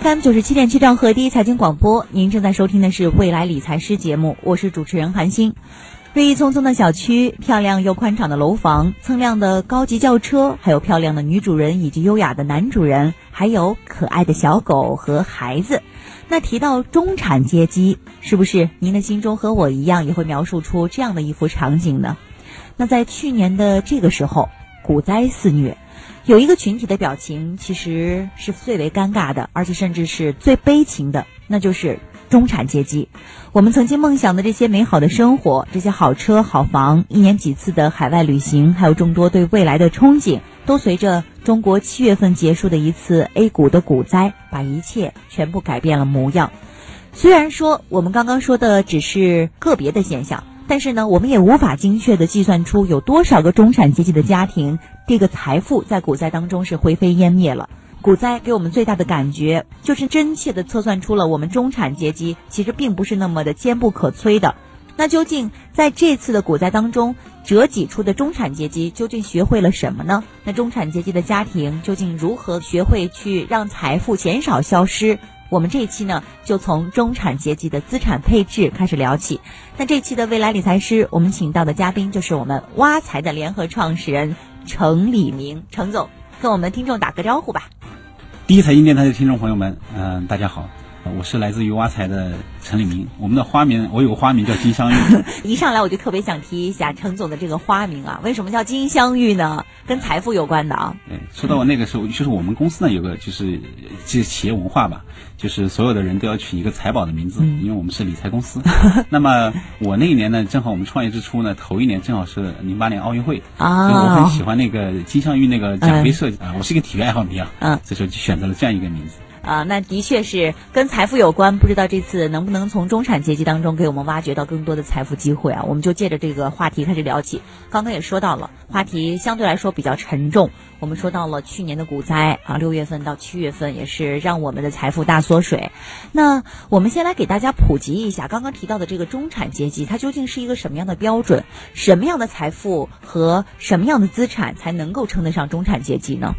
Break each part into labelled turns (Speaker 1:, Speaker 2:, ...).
Speaker 1: FM 九十七点七兆赫第一财经广播，您正在收听的是未来理财师节目，我是主持人韩星。绿意葱葱的小区，漂亮又宽敞的楼房，锃亮的高级轿车，还有漂亮的女主人以及优雅的男主人，还有可爱的小狗和孩子。那提到中产阶级，是不是您的心中和我一样，也会描述出这样的一幅场景呢？那在去年的这个时候，股灾肆虐。有一个群体的表情其实是最为尴尬的，而且甚至是最悲情的，那就是中产阶级。我们曾经梦想的这些美好的生活，这些好车好房，一年几次的海外旅行，还有众多对未来的憧憬，都随着中国七月份结束的一次 A 股的股灾，把一切全部改变了模样。虽然说我们刚刚说的只是个别的现象。但是呢，我们也无法精确的计算出有多少个中产阶级的家庭，这个财富在股灾当中是灰飞烟灭了。股灾给我们最大的感觉，就是真切的测算出了我们中产阶级其实并不是那么的坚不可摧的。那究竟在这次的股灾当中，折戟出的中产阶级究竟学会了什么呢？那中产阶级的家庭究竟如何学会去让财富减少消失？我们这一期呢，就从中产阶级的资产配置开始聊起。那这期的未来理财师，我们请到的嘉宾就是我们挖财的联合创始人程李明，程总，跟我们听众打个招呼吧。
Speaker 2: 第一财经电台的听众朋友们，嗯，大家好。我是来自于挖财的陈立明，我们的花名我有个花名叫金镶玉。
Speaker 1: 一上来我就特别想提一下陈总的这个花名啊，为什么叫金镶玉呢？跟财富有关的啊。
Speaker 2: 对，说到我那个时候，就是我们公司呢有个就是这企业文化吧，就是所有的人都要取一个财宝的名字，因为我们是理财公司。那么我那一年呢，正好我们创业之初呢，头一年正好是零八年奥运会啊，所以我很喜欢那个金镶玉那个奖杯设计啊，我是一个体育爱好迷啊，嗯，所以说就选择了这样一个名字。
Speaker 1: 啊，那的确是跟财富有关。不知道这次能不能从中产阶级当中给我们挖掘到更多的财富机会啊？我们就借着这个话题开始聊起。刚刚也说到了，话题相对来说比较沉重。我们说到了去年的股灾啊，六月份到七月份也是让我们的财富大缩水。那我们先来给大家普及一下，刚刚提到的这个中产阶级，它究竟是一个什么样的标准？什么样的财富和什么样的资产才能够称得上中产阶级呢？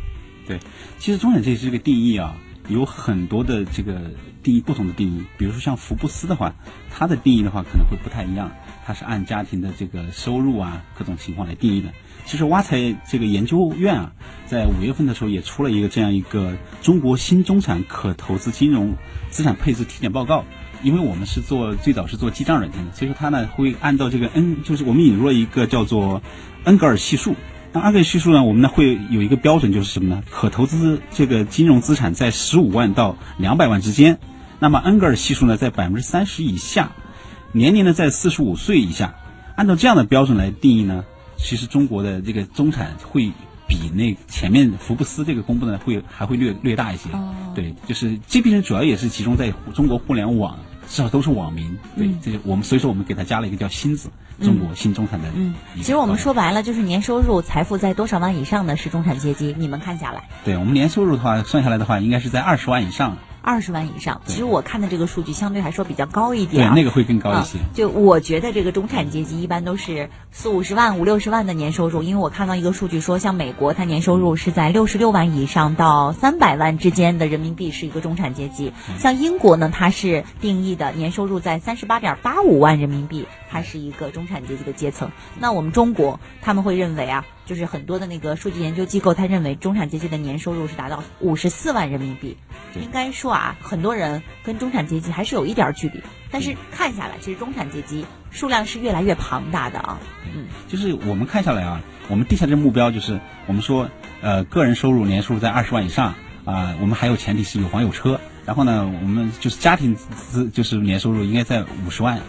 Speaker 2: 对，其实中产阶级这个定义啊。有很多的这个定义，不同的定义。比如说像福布斯的话，它的定义的话可能会不太一样，它是按家庭的这个收入啊各种情况来定义的。其实挖财这个研究院啊，在五月份的时候也出了一个这样一个中国新中产可投资金融资产配置体检报告。因为我们是做最早是做记账软件的，所以说它呢会按照这个 N，就是我们引入了一个叫做恩格尔系数。那二个系数呢？我们呢会有一个标准，就是什么呢？可投资这个金融资产在十五万到两百万之间。那么恩格尔系数呢在百分之三十以下，年龄呢在四十五岁以下。按照这样的标准来定义呢，其实中国的这个中产会比那前面福布斯这个公布的会还会略略大一些。对，就是这批人主要也是集中在中国互联网。至少都是网民，对，这我们所以说我们给他加了一个叫“新字”，中国新中产的。嗯，
Speaker 1: 其实我们说白了就是年收入财富在多少万以上的是中产阶级。你们看下来，
Speaker 2: 对我们年收入的话，算下来的话，应该是在二十万以上。
Speaker 1: 二十万以上，其实我看的这个数据相对来说比较高一点，
Speaker 2: 对，那个会更高一些。
Speaker 1: 就我觉得这个中产阶级一般都是四五十万、五六十万的年收入，因为我看到一个数据说，像美国，它年收入是在六十六万以上到三百万之间的人民币是一个中产阶级。像英国呢，它是定义的年收入在三十八点八五万人民币，它是一个中产阶级的阶层。那我们中国，他们会认为啊。就是很多的那个数据研究机构，他认为中产阶级的年收入是达到五十四万人民币。应该说啊，很多人跟中产阶级还是有一点距离。但是看下来，其实中产阶级数量是越来越庞大的啊。
Speaker 2: 嗯，就是我们看下来啊，我们定下这目标就是我们说，呃，个人收入年收入在二十万以上啊，我们还有前提是有房有车。然后呢，我们就是家庭资就是年收入应该在五十万。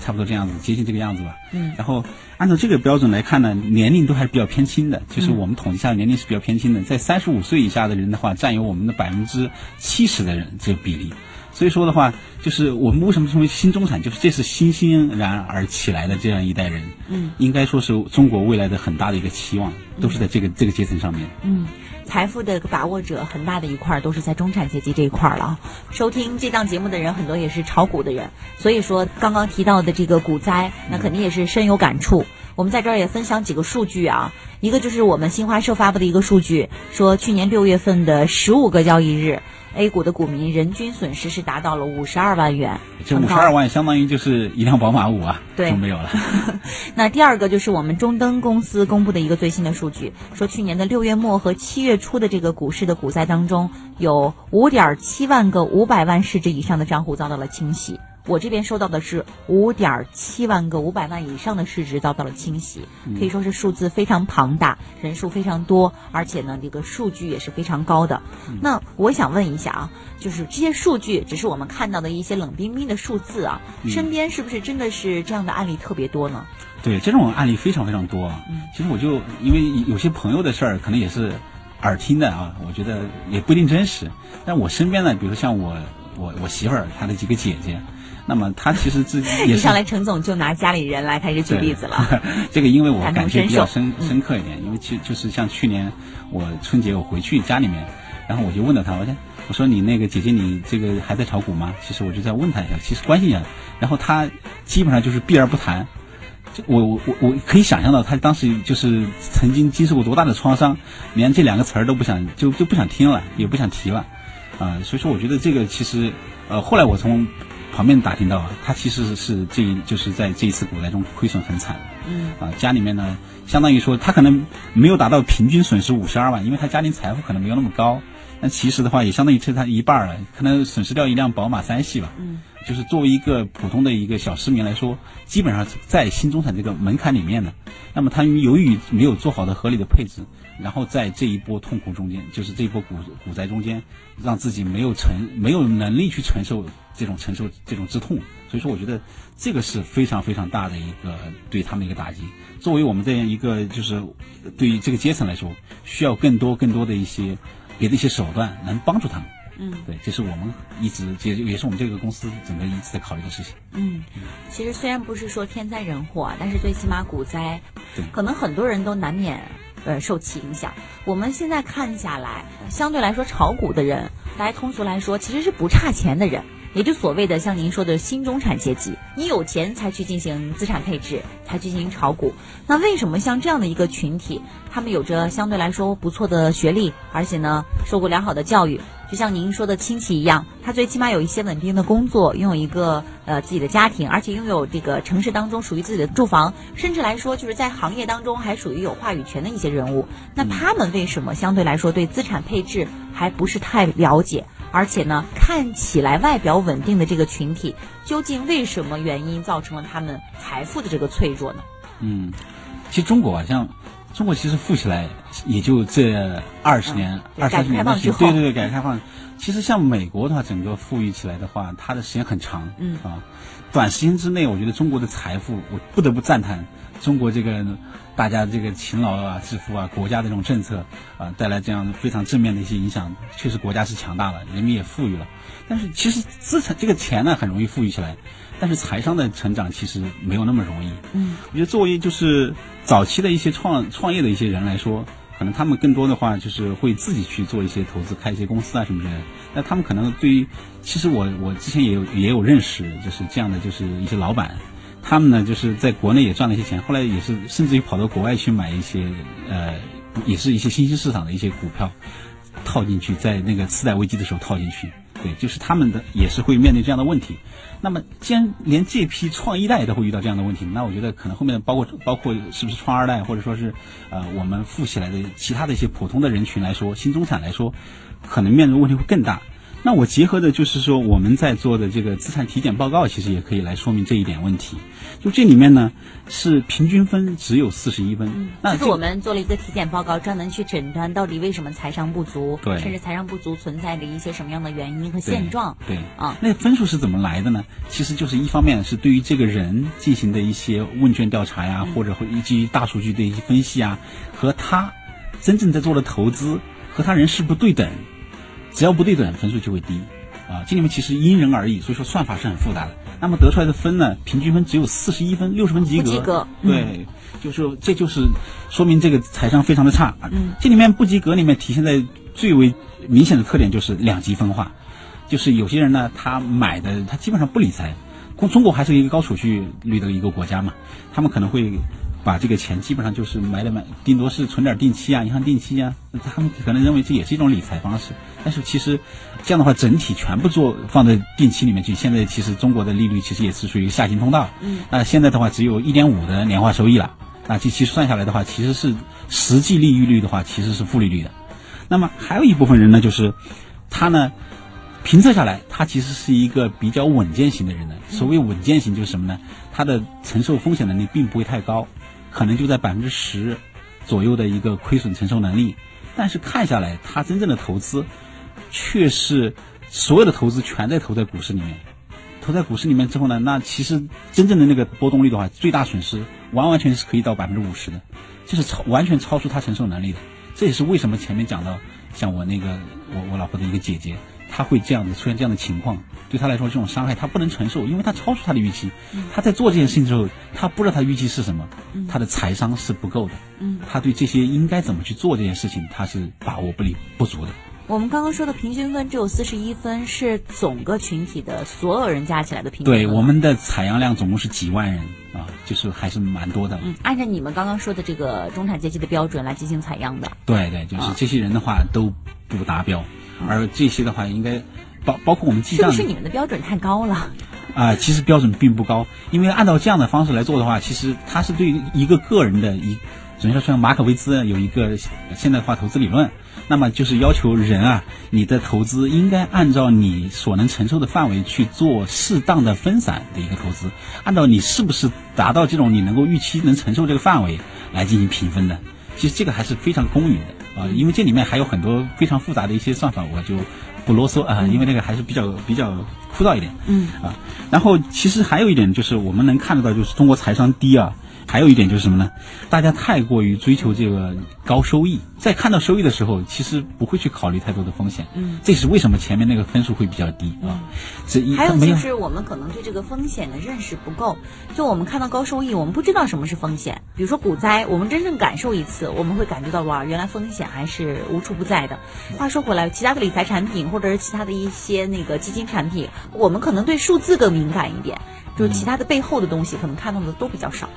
Speaker 2: 差不多这样子，接近这个样子吧。嗯，然后按照这个标准来看呢，年龄都还是比较偏轻的。就是我们统计下年龄是比较偏轻的，在三十五岁以下的人的话，占有我们的百分之七十的人这个比例。所以说的话，就是我们为什么称为新中产，就是这是欣欣然而起来的这样一代人。嗯，应该说是中国未来的很大的一个期望，都是在这个这个阶层上面。
Speaker 1: 嗯。财富的把握者很大的一块都是在中产阶级这一块了。收听这档节目的人很多也是炒股的人，所以说刚刚提到的这个股灾，那肯定也是深有感触。我们在这儿也分享几个数据啊，一个就是我们新华社发布的一个数据，说去年六月份的十五个交易日，A 股的股民人均损失是达到了五十二万元。
Speaker 2: 这五十二万相当于就是一辆宝马五啊，
Speaker 1: 对，
Speaker 2: 就没有了。
Speaker 1: 那第二个就是我们中登公司公布的一个最新的数据，说去年的六月末和七月初的这个股市的股灾当中，有五点七万个五百万市值以上的账户遭到了清洗。我这边收到的是五点七万个五百万以上的市值遭到了清洗，可以说是数字非常庞大，人数非常多，而且呢，这个数据也是非常高的。那我想问一下啊，就是这些数据只是我们看到的一些冷冰冰的数字啊，身边是不是真的是这样的案例特别多呢？
Speaker 2: 对，这种案例非常非常多。其实我就因为有些朋友的事儿，可能也是耳听的啊，我觉得也不一定真实。但我身边呢，比如像我我我媳妇儿她的几个姐姐。那么他其实自己也
Speaker 1: 一上来，陈总就拿家里人来开始举例子了。
Speaker 2: 这个因为我感觉比较深深刻一点，因为其就是像去年我春节我回去家里面，然后我就问了他，我说我说你那个姐姐你这个还在炒股吗？其实我就在问他一下，其实关心一下。然后他基本上就是避而不谈。我我我我可以想象到他当时就是曾经经受过多大的创伤，连这两个词儿都不想就就不想听了，也不想提了啊。所以说我觉得这个其实呃后来我从。旁边打听到，他其实是这一就是在这一次股灾中亏损很惨。
Speaker 1: 嗯。
Speaker 2: 啊，家里面呢，相当于说他可能没有达到平均损失五十二万，因为他家庭财富可能没有那么高。但其实的话，也相当于是他一半了，可能损失掉一辆宝马三系吧。
Speaker 1: 嗯。
Speaker 2: 就是作为一个普通的一个小市民来说，基本上在新中产这个门槛里面的。那么他由于没有做好的合理的配置，然后在这一波痛苦中间，就是这一波股股灾中间，让自己没有承没有能力去承受这种承受这种之痛。所以说，我觉得这个是非常非常大的一个对他们一个打击。作为我们这样一个就是对于这个阶层来说，需要更多更多的一些别的一些手段，能帮助他们。
Speaker 1: 嗯，
Speaker 2: 对，这是我们一直也也是我们这个公司整个一直在考虑的事情。
Speaker 1: 嗯，其实虽然不是说天灾人祸，但是最起码股灾，可能很多人都难免呃受其影响。我们现在看下来，相对来说炒股的人，大家通俗来说，其实是不差钱的人。也就所谓的像您说的新中产阶级，你有钱才去进行资产配置，才去进行炒股。那为什么像这样的一个群体，他们有着相对来说不错的学历，而且呢受过良好的教育，就像您说的亲戚一样，他最起码有一些稳定的工作，拥有一个呃自己的家庭，而且拥有这个城市当中属于自己的住房，甚至来说就是在行业当中还属于有话语权的一些人物。那他们为什么相对来说对资产配置还不是太了解？而且呢，看起来外表稳定的这个群体，究竟为什么原因造成了他们财富的这个脆弱呢？
Speaker 2: 嗯，其实中国啊，像中国其实富起来也就这二十年、二三十年的时间，对对对，改革开放。其实像美国的话，整个富裕起来的话，它的时间很长，
Speaker 1: 嗯
Speaker 2: 啊，短时间之内，我觉得中国的财富，我不得不赞叹中国这个大家这个勤劳啊、致富啊，国家的这种政策啊，带来这样非常正面的一些影响，确实国家是强大了，人民也富裕了。但是其实资产这个钱呢，很容易富裕起来，但是财商的成长其实没有那么容易。
Speaker 1: 嗯，
Speaker 2: 我觉得作为就是早期的一些创创业的一些人来说。可能他们更多的话就是会自己去做一些投资，开一些公司啊什么之类的。那他们可能对于，其实我我之前也有也有认识，就是这样的，就是一些老板，他们呢就是在国内也赚了一些钱，后来也是甚至于跑到国外去买一些呃，也是一些新兴市场的一些股票，套进去，在那个次贷危机的时候套进去。对，就是他们的也是会面对这样的问题。那么，既然连这批创一代都会遇到这样的问题，那我觉得可能后面包括包括是不是创二代，或者说是呃我们富起来的其他的一些普通的人群来说，新中产来说，可能面临的问题会更大。那我结合的就是说，我们在做的这个资产体检报告，其实也可以来说明这一点问题。就这里面呢，是平均分只有四十一分。
Speaker 1: 嗯，就是我们做了一个体检报告，专门去诊断到底为什么财商不足，
Speaker 2: 对，
Speaker 1: 甚至财商不足存在着一些什么样的原因和现状。
Speaker 2: 对，
Speaker 1: 啊，
Speaker 2: 那分数是怎么来的呢？其实就是一方面是对于这个人进行的一些问卷调查呀，或者会基于大数据的一些分析啊，和他真正在做的投资和他人是不是对等。只要不对等，分数就会低，啊，这里面其实因人而异，所以说算法是很复杂的。那么得出来的分呢，平均分只有四十一分，六十分及格。
Speaker 1: 及格。
Speaker 2: 对，就是这就是说明这个财商非常的差。
Speaker 1: 嗯。
Speaker 2: 这里面不及格里面体现在最为明显的特点就是两极分化，就是有些人呢，他买的他基本上不理财，中中国还是一个高储蓄率的一个国家嘛，他们可能会把这个钱基本上就是买点买，顶多是存点定期啊，银行定期啊，他们可能认为这也是一种理财方式。但是其实这样的话，整体全部做放在定期里面去，现在其实中国的利率其实也是属于下行通道。
Speaker 1: 嗯。
Speaker 2: 那现在的话，只有一点五的年化收益了。那这其实算下来的话，其实是实际利率率的话，其实是负利率的。那么还有一部分人呢，就是他呢。评测下来，他其实是一个比较稳健型的人呢。所谓稳健型就是什么呢？他的承受风险能力并不会太高，可能就在百分之十左右的一个亏损承受能力。但是看下来，他真正的投资却是所有的投资全在投在股市里面。投在股市里面之后呢，那其实真正的那个波动率的话，最大损失完完全是可以到百分之五十的，就是超完全超出他承受能力的。这也是为什么前面讲到，像我那个我我老婆的一个姐姐。他会这样的出现这样的情况，对他来说这种伤害他不能承受，因为他超出他的预期。他在做这件事情之后，他不知道他预期是什么，他的财商是不够的。嗯他对这些应该怎么去做这件事情，他是把握不力不足的。
Speaker 1: 我们刚刚说的平均分只有四十一分，是总个群体的所有人加起来的平均。
Speaker 2: 对，我们的采样量总共是几万人啊，就是还是蛮多的。
Speaker 1: 嗯，按照你们刚刚说的这个中产阶级的标准来进行采样的。
Speaker 2: 对对，就是这些人的话都不达标。而这些的话，应该包包括我们记账，
Speaker 1: 是不是你们的标准太高了？
Speaker 2: 啊，其实标准并不高，因为按照这样的方式来做的话，其实它是对一个个人的一，准确说，像马可维兹有一个现代化投资理论，那么就是要求人啊，你的投资应该按照你所能承受的范围去做适当的分散的一个投资，按照你是不是达到这种你能够预期能承受这个范围来进行评分的。其实这个还是非常公允的。啊，因为这里面还有很多非常复杂的一些算法，我就不啰嗦啊，因为那个还是比较比较枯燥一点。
Speaker 1: 嗯
Speaker 2: 啊，然后其实还有一点就是我们能看得到，就是中国财商低啊。还有一点就是什么呢？大家太过于追求这个高收益，在看到收益的时候，其实不会去考虑太多的风险。
Speaker 1: 嗯，
Speaker 2: 这是为什么前面那个分数会比较低啊？这一
Speaker 1: 还有就是我们可能对这个风险的认识不够。就我们看到高收益，我们不知道什么是风险。比如说股灾，我们真正感受一次，我们会感觉到哇，原来风险还是无处不在的。话说回来，其他的理财产品或者是其他的一些那个基金产品，我们可能对数字更敏感一点，就是其他的背后的东西可能看到的都比较少。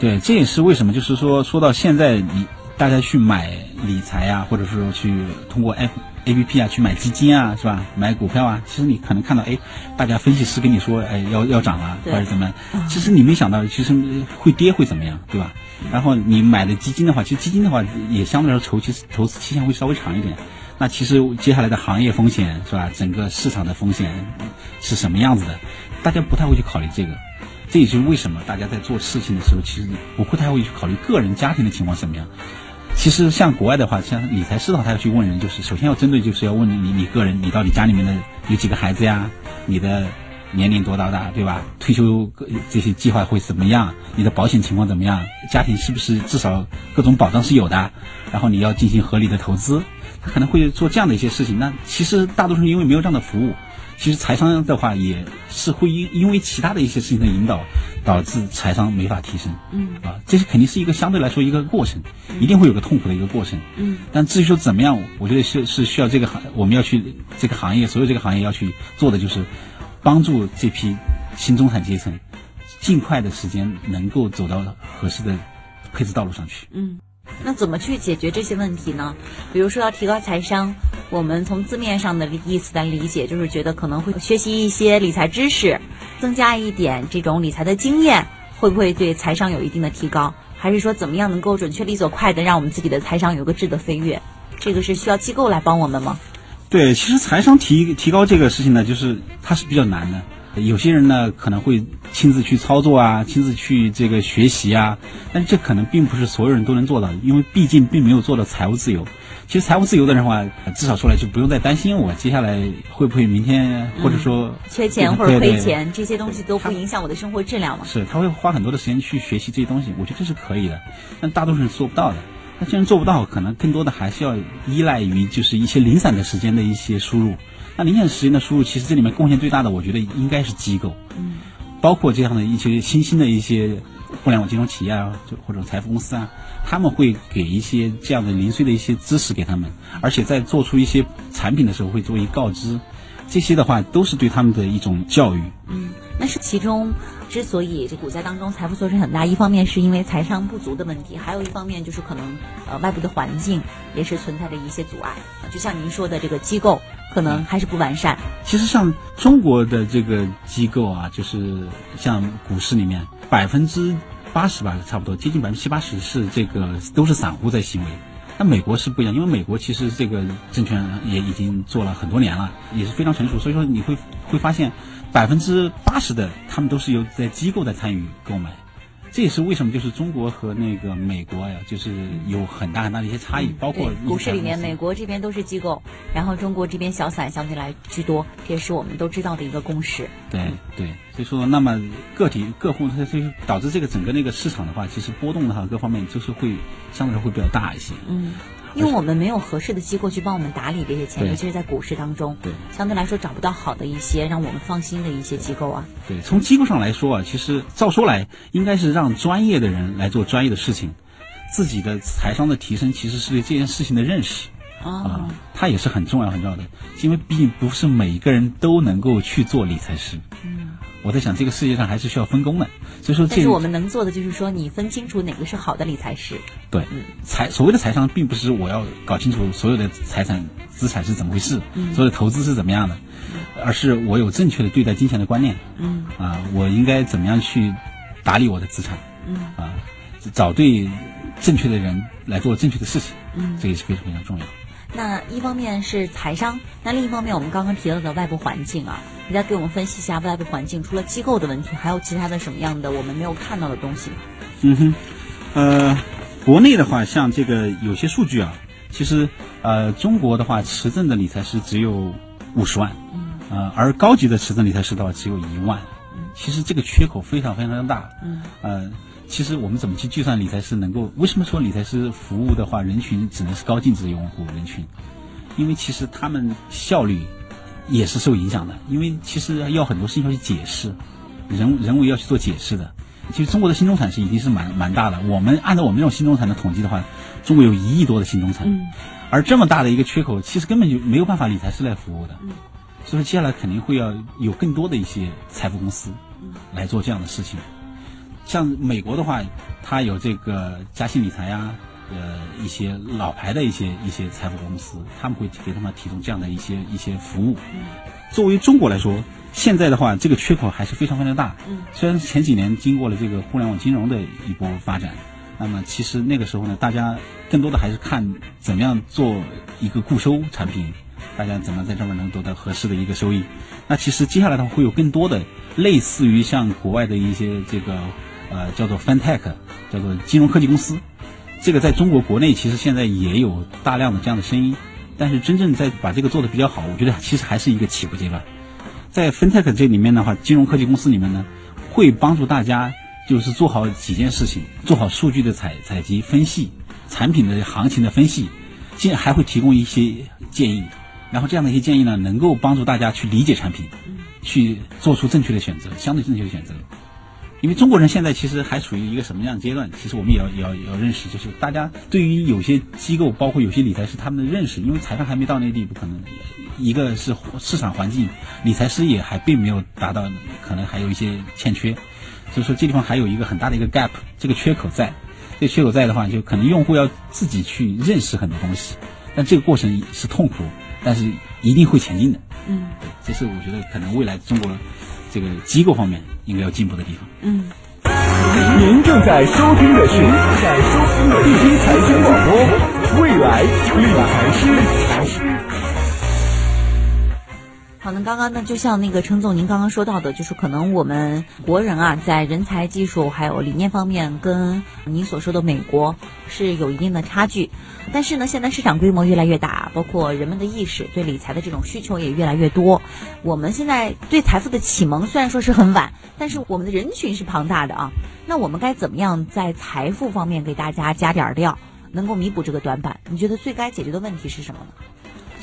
Speaker 2: 对，这也是为什么，就是说，说到现在，你大家去买理财啊，或者说去通过 F A P P 啊去买基金啊，是吧？买股票啊，其实你可能看到，哎，大家分析师跟你说，哎，要要涨啊，或者怎么，其实你没想到，其实会跌会怎么样，对吧？然后你买的基金的话，其实基金的话也相对来说，投期投资期限会稍微长一点。那其实接下来的行业风险是吧？整个市场的风险是什么样子的？大家不太会去考虑这个。这也就是为什么大家在做事情的时候，其实不会太会去考虑个人家庭的情况怎么样。其实像国外的话，像理财师的话，他要去问人，就是首先要针对，就是要问你你个人，你到底家里面的有几个孩子呀？你的年龄多大大，对吧？退休这些计划会怎么样？你的保险情况怎么样？家庭是不是至少各种保障是有的？然后你要进行合理的投资，他可能会做这样的一些事情。那其实大多数因为没有这样的服务。其实财商的话，也是会因因为其他的一些事情的引导，导致财商没法提升。
Speaker 1: 嗯，
Speaker 2: 啊，这是肯定是一个相对来说一个过程，一定会有个痛苦的一个过程。
Speaker 1: 嗯，
Speaker 2: 但至于说怎么样，我觉得是是需要这个行，我们要去这个行业，所有这个行业要去做的就是，帮助这批新中产阶层，尽快的时间能够走到合适的配置道路上去。
Speaker 1: 嗯。那怎么去解决这些问题呢？比如说要提高财商，我们从字面上的意思来理解，就是觉得可能会学习一些理财知识，增加一点这种理财的经验，会不会对财商有一定的提高？还是说怎么样能够准确、利索、快的让我们自己的财商有个质的飞跃？这个是需要机构来帮我们吗？
Speaker 2: 对，其实财商提提高这个事情呢，就是它是比较难的。有些人呢可能会亲自去操作啊，亲自去这个学习啊，但是这可能并不是所有人都能做到，因为毕竟并没有做到财务自由。其实财务自由的人话，至少说来就不用再担心我接下来会不会明天或者说
Speaker 1: 缺钱或者亏钱，这些东西都不影响我的生活质量嘛。
Speaker 2: 是他会花很多的时间去学习这些东西，我觉得这是可以的，但大多数人做不到的。那既然做不到，可能更多的还是要依赖于就是一些零散的时间的一些输入。那零点时间的输入，其实这里面贡献最大的，我觉得应该是机构，
Speaker 1: 嗯，
Speaker 2: 包括这样的一些新兴的一些互联网金融企业啊，就或者财富公司啊，他们会给一些这样的零碎的一些知识给他们，而且在做出一些产品的时候会做一告知，这些的话都是对他们的一种教育。
Speaker 1: 嗯，那是其中之所以这股灾当中财富缩水很大，一方面是因为财商不足的问题，还有一方面就是可能呃外部的环境也是存在着一些阻碍。就像您说的，这个机构可能还是不完善。
Speaker 2: 其实像中国的这个机构啊，就是像股市里面百分之八十吧，差不多接近百分之七八十是这个都是散户在行为。那美国是不一样，因为美国其实这个证券也已经做了很多年了，也是非常成熟，所以说你会会发现百分之八十的他们都是由在机构在参与购买。这也是为什么，就是中国和那个美国呀，就是有很大很大的一些差异，包括
Speaker 1: 股市里面，美国这边都是机构，然后中国这边小散相对来居多，这也是我们都知道的一个共识。
Speaker 2: 对对，所以说，那么个体个户，它就导致这个整个那个市场的话，其实波动的话，各方面就是会相对来说会比较大一些。
Speaker 1: 嗯。因为我们没有合适的机构去帮我们打理这些钱，尤其是在股市当中，
Speaker 2: 对，
Speaker 1: 相对来说找不到好的一些让我们放心的一些机构啊。
Speaker 2: 对，从机构上来说啊，其实照说来应该是让专业的人来做专业的事情，自己的财商的提升其实是对这件事情的认识啊，它也是很重要很重要的，因为毕竟不是每一个人都能够去做理财师。嗯。我在想，这个世界上还是需要分工的，所以说，
Speaker 1: 但是我们能做的就是说，你分清楚哪个是好的理财师。
Speaker 2: 对，财所谓的财商，并不是我要搞清楚所有的财产资产是怎么回事，所有的投资是怎么样的，而是我有正确的对待金钱的观念。嗯，啊，我应该怎么样去打理我的资产？嗯，啊，找对正确的人来做正确的事情。嗯，这也是非常非常重要。
Speaker 1: 那一方面是财商，那另一方面我们刚刚提到的外部环境啊，你再给我们分析一下外部环境，除了机构的问题，还有其他的什么样的我们没有看到的东西？
Speaker 2: 嗯哼，呃，国内的话，像这个有些数据啊，其实呃，中国的话，持证的理财师只有五十万，呃，而高级的持证理财师的话只有一万，其实这个缺口非常非常大，嗯，呃。其实我们怎么去计算理财师能够？为什么说理财师服务的话，人群只能是高净值用户人群？因为其实他们效率也是受影响的。因为其实要很多事情要去解释，人人为要去做解释的。其实中国的新中产是已经是蛮蛮大的。我们按照我们这种新中产的统计的话，中国有一亿多的新中产。嗯。而这么大的一个缺口，其实根本就没有办法理财师来服务的。嗯。所以说接下来肯定会要有更多的一些财富公司来做这样的事情。像美国的话，它有这个嘉信理财呀，呃，一些老牌的一些一些财富公司，他们会给他们提供这样的一些一些服务。作为中国来说，现在的话，这个缺口还是非常非常大。虽然前几年经过了这个互联网金融的一波发展，那么其实那个时候呢，大家更多的还是看怎么样做一个固收产品。大家怎么在这边能得到合适的一个收益？那其实接下来的话会有更多的类似于像国外的一些这个。呃，叫做 FinTech，叫做金融科技公司，这个在中国国内其实现在也有大量的这样的声音，但是真正在把这个做的比较好，我觉得其实还是一个起步阶段。在 FinTech 这里面的话，金融科技公司里面呢，会帮助大家就是做好几件事情，做好数据的采采集、分析，产品的行情的分析，进还会提供一些建议，然后这样的一些建议呢，能够帮助大家去理解产品，去做出正确的选择，相对正确的选择。因为中国人现在其实还处于一个什么样的阶段？其实我们也要也要也要认识，就是大家对于有些机构，包括有些理财师他们的认识，因为裁判还没到那地步，可能一个是市场环境，理财师也还并没有达到，可能还有一些欠缺，所以说这地方还有一个很大的一个 gap，这个缺口在，这个缺口在的话，就可能用户要自己去认识很多东西，但这个过程是痛苦，但是一定会前进的。嗯，这是我觉得可能未来中国这个机构方面。应该要进步的地方。嗯，
Speaker 3: 您正在收听的是在收听的第一财经广播，未来理财师。
Speaker 1: 好，那刚刚呢，就像那个陈总您刚刚说到的，就是可能我们国人啊，在人才、技术还有理念方面，跟您所说的美国是有一定的差距。但是呢，现在市场规模越来越大，包括人们的意识对理财的这种需求也越来越多。我们现在对财富的启蒙虽然说是很晚，但是我们的人群是庞大的啊。那我们该怎么样在财富方面给大家加点儿料，能够弥补这个短板？你觉得最该解决的问题是什么呢？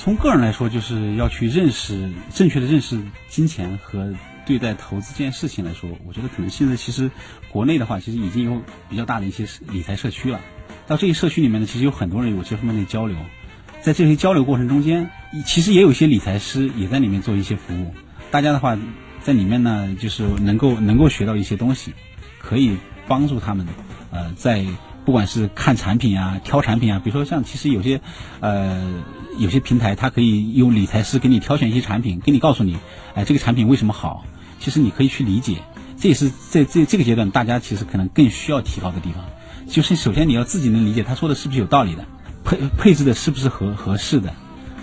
Speaker 2: 从个人来说，就是要去认识正确的认识金钱和对待投资这件事情来说，我觉得可能现在其实国内的话，其实已经有比较大的一些理财社区了。到这些社区里面呢，其实有很多人有这方面的交流，在这些交流过程中间，其实也有一些理财师也在里面做一些服务。大家的话，在里面呢，就是能够能够学到一些东西，可以帮助他们，呃，在不管是看产品啊、挑产品啊，比如说像其实有些，呃，有些平台它可以用理财师给你挑选一些产品，给你告诉你，哎，这个产品为什么好，其实你可以去理解，这也是在这这个阶段大家其实可能更需要提高的地方，就是首先你要自己能理解他说的是不是有道理的，配配置的是不是合合适的。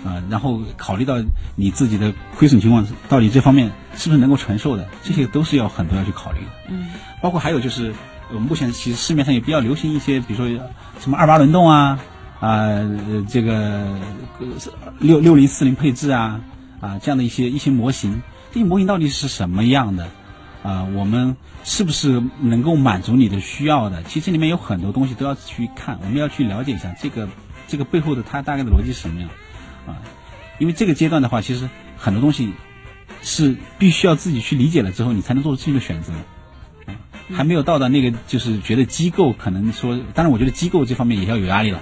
Speaker 2: 啊，然后考虑到你自己的亏损情况，到底这方面是不是能够承受的，这些都是要很多要去考虑的。
Speaker 1: 嗯，
Speaker 2: 包括还有就是，我们目前其实市面上也比较流行一些，比如说什么二八轮动啊，啊，这个六六零四零配置啊，啊这样的一些一些模型，这些模型到底是什么样的？啊，我们是不是能够满足你的需要的？其实里面有很多东西都要去看，我们要去了解一下这个这个背后的它大概的逻辑是什么样。啊，因为这个阶段的话，其实很多东西是必须要自己去理解了之后，你才能做出自己的选择。啊，还没有到达那个，就是觉得机构可能说，当然我觉得机构这方面也要有压力了。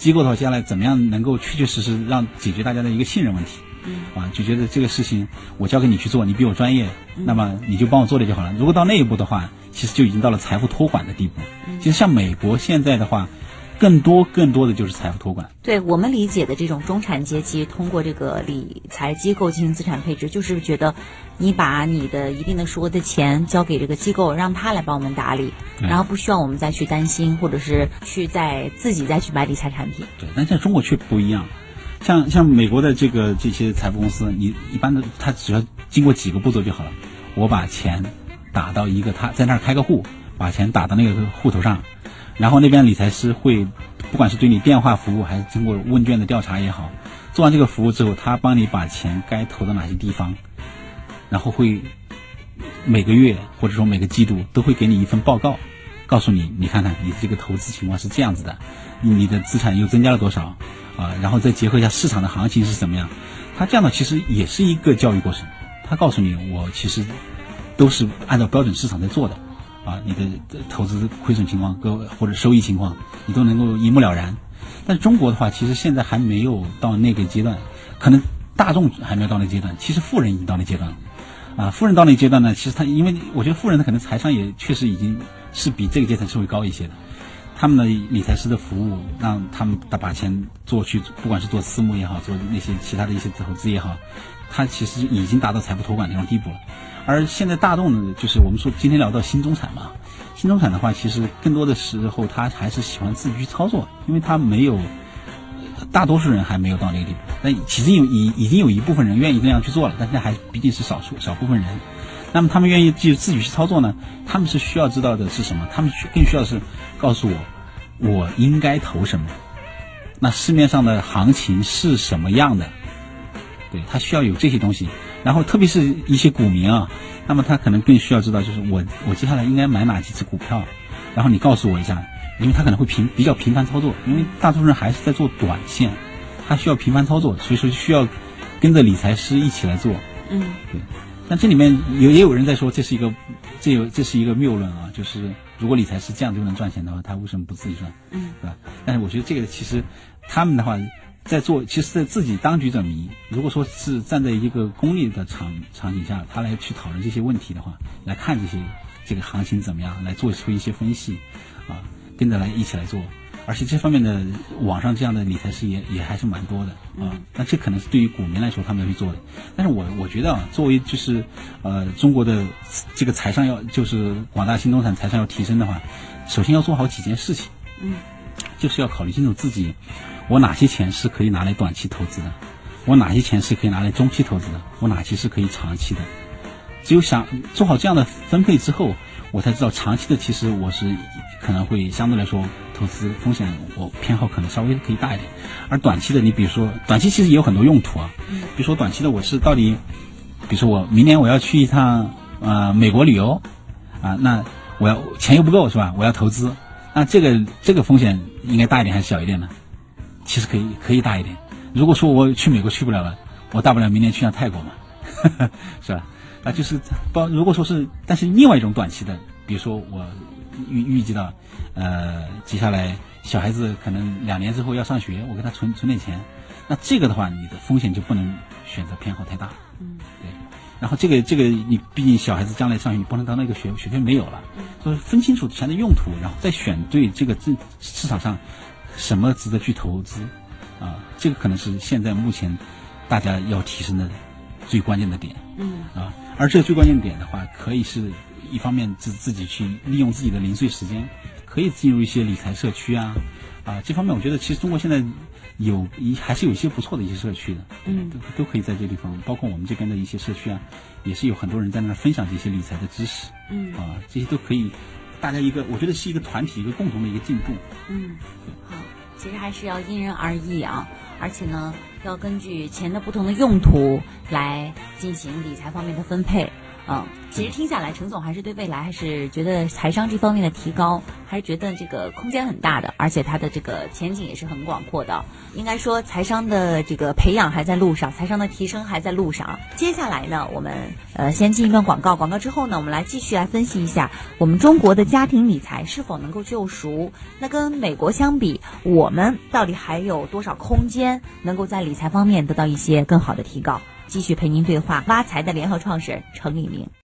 Speaker 2: 机构的话，接下来怎么样能够确确实实让解决大家的一个信任问题？啊，就觉得这个事情我交给你去做，你比我专业，那么你就帮我做了就好了。如果到那一步的话，其实就已经到了财富托管的地步。其实像美国现在的话。更多更多的就是财富托管。
Speaker 1: 对我们理解的这种中产阶级，通过这个理财机构进行资产配置，就是觉得你把你的一定的数额的钱交给这个机构，让他来帮我们打理，然后不需要我们再去担心，或者是去再自己再去买理财产品。
Speaker 2: 对，但在中国却不一样。像像美国的这个这些财富公司，你一般的他只要经过几个步骤就好了。我把钱打到一个他在那儿开个户，把钱打到那个户头上。然后那边理财师会，不管是对你电话服务还是经过问卷的调查也好，做完这个服务之后，他帮你把钱该投到哪些地方，然后会每个月或者说每个季度都会给你一份报告，告诉你，你看看你这个投资情况是这样子的，你的资产又增加了多少啊？然后再结合一下市场的行情是怎么样，他这样的其实也是一个教育过程，他告诉你，我其实都是按照标准市场在做的。啊，你的投资亏损情况，各或者收益情况，你都能够一目了然。但是中国的话，其实现在还没有到那个阶段，可能大众还没有到那阶段。其实富人已经到那阶段了。啊，富人到那阶段呢，其实他因为我觉得富人他可能财商也确实已经是比这个阶层稍微高一些的。他们的理财师的服务，让他们把把钱做去，不管是做私募也好，做那些其他的一些投资也好，他其实已经达到财富托管那种地步了。而现在大众呢，就是我们说今天聊到新中产嘛，新中产的话，其实更多的时候他还是喜欢自己去操作，因为他没有，大多数人还没有到那个地步。那其实有已已经有一部分人愿意那样去做了，但是还毕竟是少数少部分人。那么他们愿意去自己去操作呢？他们是需要知道的是什么？他们更需要是告诉我，我应该投什么？那市面上的行情是什么样的？对他需要有这些东西。然后，特别是一些股民啊，那么他可能更需要知道，就是我我接下来应该买哪几只股票，然后你告诉我一下，因为他可能会频比较频繁操作，因为大多数人还是在做短线，他需要频繁操作，所以说需要跟着理财师一起来做。
Speaker 1: 嗯，
Speaker 2: 对。但这里面有也有人在说，这是一个这有这是一个谬论啊，就是如果理财师这样就能赚钱的话，他为什么不自己赚？
Speaker 1: 嗯，
Speaker 2: 对吧？但是我觉得这个其实他们的话。在做，其实，在自己当局者迷。如果说是站在一个功利的场场景下，他来去讨论这些问题的话，来看这些这个行情怎么样，来做出一些分析，啊，跟着来一起来做。而且这方面的网上这样的理财师也也还是蛮多的啊。那这可能是对于股民来说他们要去做的。但是我我觉得啊，作为就是呃中国的这个财商要就是广大新中产财商要提升的话，首先要做好几件事情。
Speaker 1: 嗯，
Speaker 2: 就是要考虑清楚自己。我哪些钱是可以拿来短期投资的？我哪些钱是可以拿来中期投资的？我哪些是可以长期的？只有想做好这样的分配之后，我才知道长期的其实我是可能会相对来说投资风险我偏好可能稍微可以大一点，而短期的你比如说短期其实也有很多用途啊，比如说短期的我是到底，比如说我明年我要去一趟呃美国旅游啊，那我要钱又不够是吧？我要投资，那这个这个风险应该大一点还是小一点呢？其实可以可以大一点。如果说我去美国去不了了，我大不了明年去趟泰国嘛，是吧？啊，就是包。如果说是，但是另外一种短期的，比如说我预预计到，呃，接下来小孩子可能两年之后要上学，我给他存存点钱，那这个的话，你的风险就不能选择偏好太大。
Speaker 1: 嗯，
Speaker 2: 对。然后这个这个你毕竟小孩子将来上学，你不能当那个学学费没有了，所以分清楚钱的用途，然后再选对这个这市场上什么值得去投资？啊，这个可能是现在目前大家要提升的最关键的点。
Speaker 1: 嗯。
Speaker 2: 啊，而这个最关键点的话，可以是一方面自自己去利用自己的零碎时间，可以进入一些理财社区啊，啊，这方面我觉得其实中国现在有一还是有一些不错的一些社区的，
Speaker 1: 嗯。
Speaker 2: 都都可以在这地方，包括我们这边的一些社区啊，也是有很多人在那儿分享这些理财的知识，
Speaker 1: 嗯。
Speaker 2: 啊，这些都可以，大家一个我觉得是一个团体一个共同的一个进步，
Speaker 1: 嗯，好，其实还是要因人而异啊，而且呢，要根据钱的不同的用途来进行理财方面的分配。嗯，其实听下来，陈总还是对未来还是觉得财商这方面的提高，还是觉得这个空间很大的，而且它的这个前景也是很广阔的。应该说，财商的这个培养还在路上，财商的提升还在路上。接下来呢，我们呃先进一段广告，广告之后呢，我们来继续来分析一下我们中国的家庭理财是否能够救赎。那跟美国相比，我们到底还有多少空间能够在理财方面得到一些更好的提高？继续陪您对话挖财的联合创始人程立明。